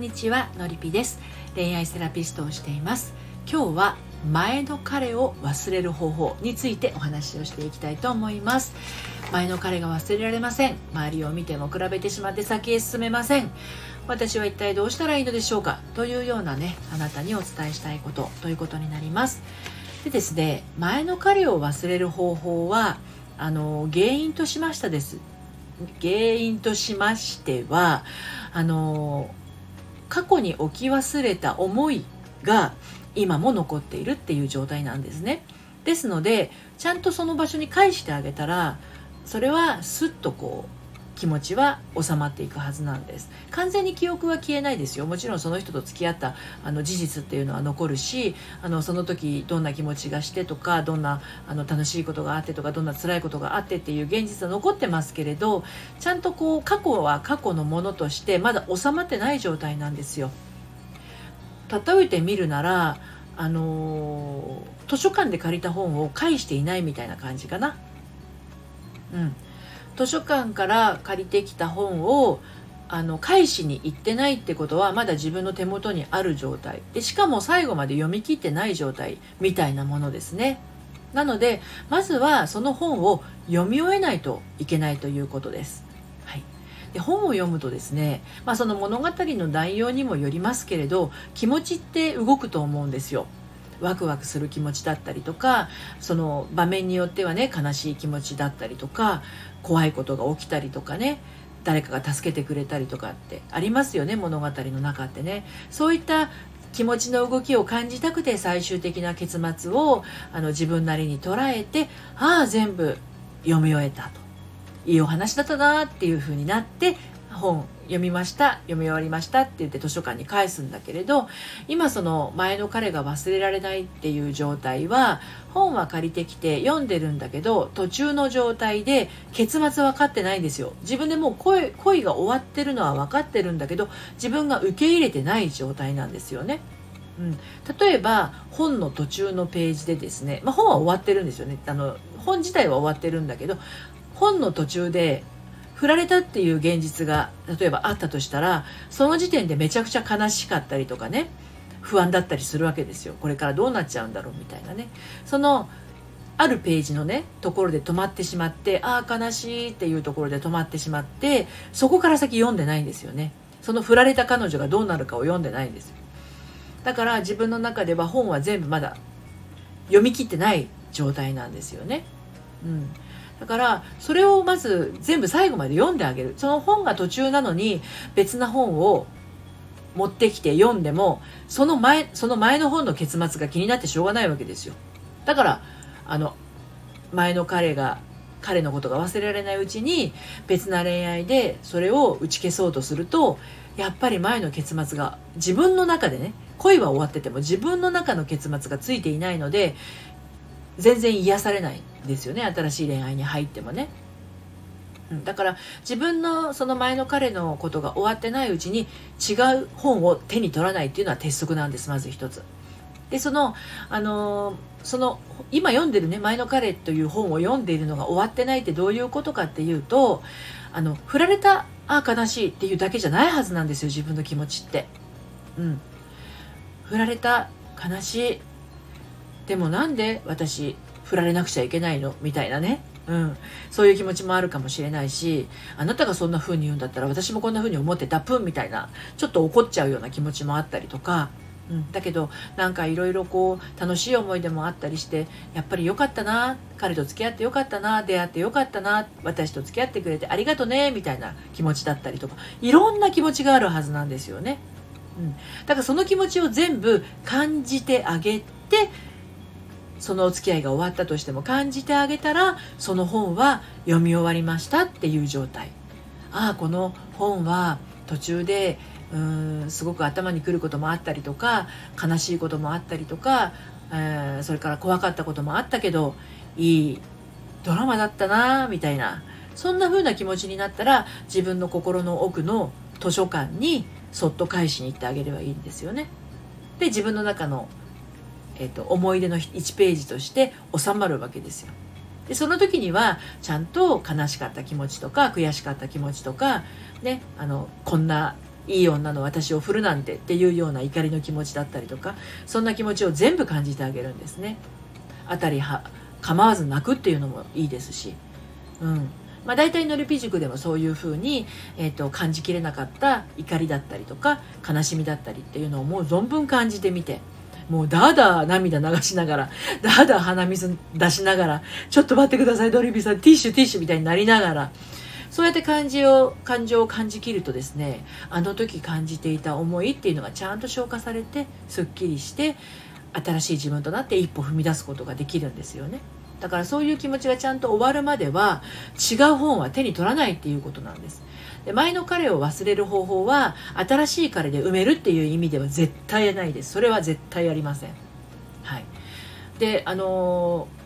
んにちはのりぴです。恋愛セラピストをしています。今日は前の彼を忘れる方法についてお話をしていきたいと思います。前の彼が忘れられません。周りを見ても比べてしまって先へ進めません。私は一体どうしたらいいのでしょうか？というようなねあなたにお伝えしたいことということになります。でですね前の彼を忘れる方法はあの原因としましたです。原因としましてはあの過去に置き忘れた思いが今も残っているっていう状態なんですね。ですのでちゃんとその場所に返してあげたらそれはすっとこう気持ちは収まっていくはずなんです。完全に記憶は消えないですよ。もちろんその人と付き合ったあの事実っていうのは残るしあのその時どんな気持ちがしてとかどんなあの楽しいことがあってとかどんな辛いことがあってっていう現実は残ってますけれどちゃんとこう過去は過去のものとしてまだ収まってない状態なんですよ。例えてみるならあの図書館で借りた本を返していないみたいな感じかな。うん。図書館から借りてきた本をあの返しに行ってないってことはまだ自分の手元にある状態。でしかも最後まで読み切ってない状態みたいなものですね。なのでまずはその本を読み終えないといけないということです、はい、で本を読むとですね、まあ、その物語の内容にもよりますけれど気持ちって動くと思うんですよ。ワクワクする気持ちだったりとかその場面によってはね悲しい気持ちだったりとか怖いことが起きたりとかね誰かが助けてくれたりとかってありますよね物語の中ってね。そういった気持ちの動きを感じたくて最終的な結末をあの自分なりに捉えてああ全部読み終えたといいお話だったなっていう風になって本読みました読み終わりましたって言って図書館に返すんだけれど今その前の彼が忘れられないっていう状態は本は借りてきて読んでるんだけど途中の状態で結末分かってないんですよ。自分でもう恋恋が終わってるのは分かってるんだけど自分が受け入れてない状態なんですよね。うん、例えば本の途中のページでですね、まあ、本は終わってるんですよね。あの本自体は終わってるんだけど本の途中で振られたっていう現実が例えばあったとしたらその時点でめちゃくちゃ悲しかったりとかね不安だったりするわけですよ。これからどうなっちゃうんだろうみたいなね。そのあるページのねところで止まってしまってああ悲しいっていうところで止まってしまってそこから先読んでないんですよね。その振られた彼女がどうなるかを読んでないんですだから自分の中では本は全部まだ読み切ってない状態なんですよね。うん。だからそれをまず全部最後まで読んであげる。その本が途中なのに別な本を持ってきて読んでもその前その前の本の結末が気になってしょうがないわけですよ。だからあの前の彼が彼のことが忘れられないうちに別な恋愛でそれを打ち消そうとするとやっぱり前の結末が自分の中でね恋は終わってても自分の中の結末がついていないので全然癒されないんですよね新しい恋愛に入ってもね。だから自分のその前の彼のことが終わってないうちに違う本を手に取らないっていうのは鉄則なんですまず一つ。でそのあのその今読んでるね前の彼という本を読んでいるのが終わってないってどういうことかっていうとあの振られたあ悲しいっていうだけじゃないはずなんですよ自分の気持ちって。うん、振られた悲しいでもなんで私振られなくちゃいけないの？みたいなね。うん、そういう気持ちもあるかもしれないしあなたがそんな風に言うんだったら私もこんな風に思ってたプンみたいなちょっと怒っちゃうような気持ちもあったりとか、うん、だけどなんかいろいろこう楽しい思い出もあったりしてやっぱり良かったな彼と付き合って良かったな出会って良かったな私と付き合ってくれてありがとねみたいな気持ちだったりとか。いろんな気持ちがあるはずなんですよね。うん、だからその気持ちを全部感じてあげてそのお付き合いが終わったとしても感じてあげたらその本は読み終わりましたっていう状態ああこの本は途中でうーんすごく頭にくることもあったりとか悲しいこともあったりとか、えー、それから怖かったこともあったけどいいドラマだったなみたいなそんな風な気持ちになったら自分の心の奥の図書館にそっと返しに行ってあげればいいんですよね。で自分の中のえーと、思い出の1ページとして収まるわけですよ。でその時にはちゃんと悲しかった気持ちとか悔しかった気持ちとか、ね、あのこんないい女の私を振るなんてっていうような怒りの気持ちだったりとかそんな気持ちを全部感じてあげるんですね。あたりは構わず泣くっていうのもいいですし、うんまあ、大体のりぴ塾でもそういうふうに、えーと、感じきれなかった怒りだったりとか悲しみだったりっていうのをもう存分感じてみてもうだだ涙流しながらだだ鼻水出しながらちょっと待ってくださいドリビーさんティッシュティッシュみたいになりながらそうやって感じを感情を感じきるとですねあの時感じていた思いっていうのがちゃんと消化されてすっきりして新しい自分となって一歩踏み出すことができるんですよね。だからそういう気持ちがちゃんと終わるまでは違う本は手に取らないっていうことなんです。で前の彼を忘れる方法は新しい彼で埋めるっていう意味では絶対ないです。それは絶対ありません。はい。で、あのー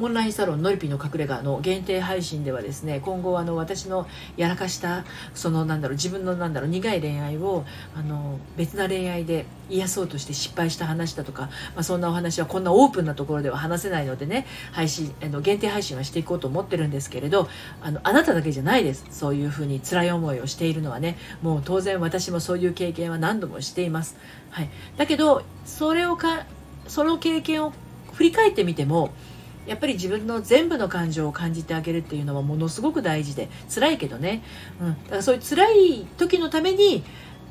オンラインサロンのりぴの隠れ家の限定配信ではですね今後あの私のやらかしたそのなんだろう自分のなんだろう苦い恋愛をあの別な恋愛で癒そうとして失敗した話だとか、まあ、そんなお話はこんなオープンなところでは話せないのでね配信あの限定配信はしていこうと思ってるんですけれどあのあなただけじゃないです。そういうふうに辛い思いをしているのはねもう当然私もそういう経験は何度もしています、はい、だけどそれをかその経験を振り返ってみてもやっぱり自分の全部の感情を感じてあげるっていうのはものすごく大事で辛いけどね、うん、だからそういう辛い時のために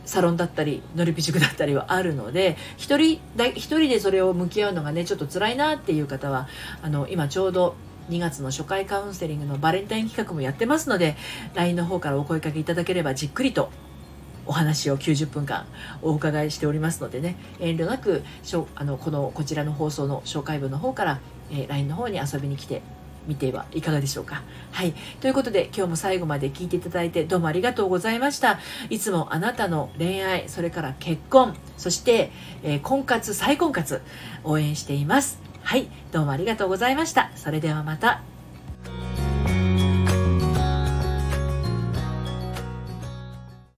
サロンだったりのりぴ塾だったりはあるので一人だ一人でそれを向き合うのがねちょっと辛いなっていう方はあの今ちょうど2月の初回カウンセリングのバレンタイン企画もやってますので LINE の方からお声かけいただければじっくりとお話を90分間お伺いしておりますのでね。遠慮なくあのこのこちらの放送の紹介文の方からえ、LINE の方に遊びに来てみてはいかがでしょうか。はい。ということで、今日も最後まで聞いていただいてどうもありがとうございました。いつもあなたの恋愛、それから結婚、そして、えー、婚活、再婚活、応援しています。はい。どうもありがとうございました。それではまた。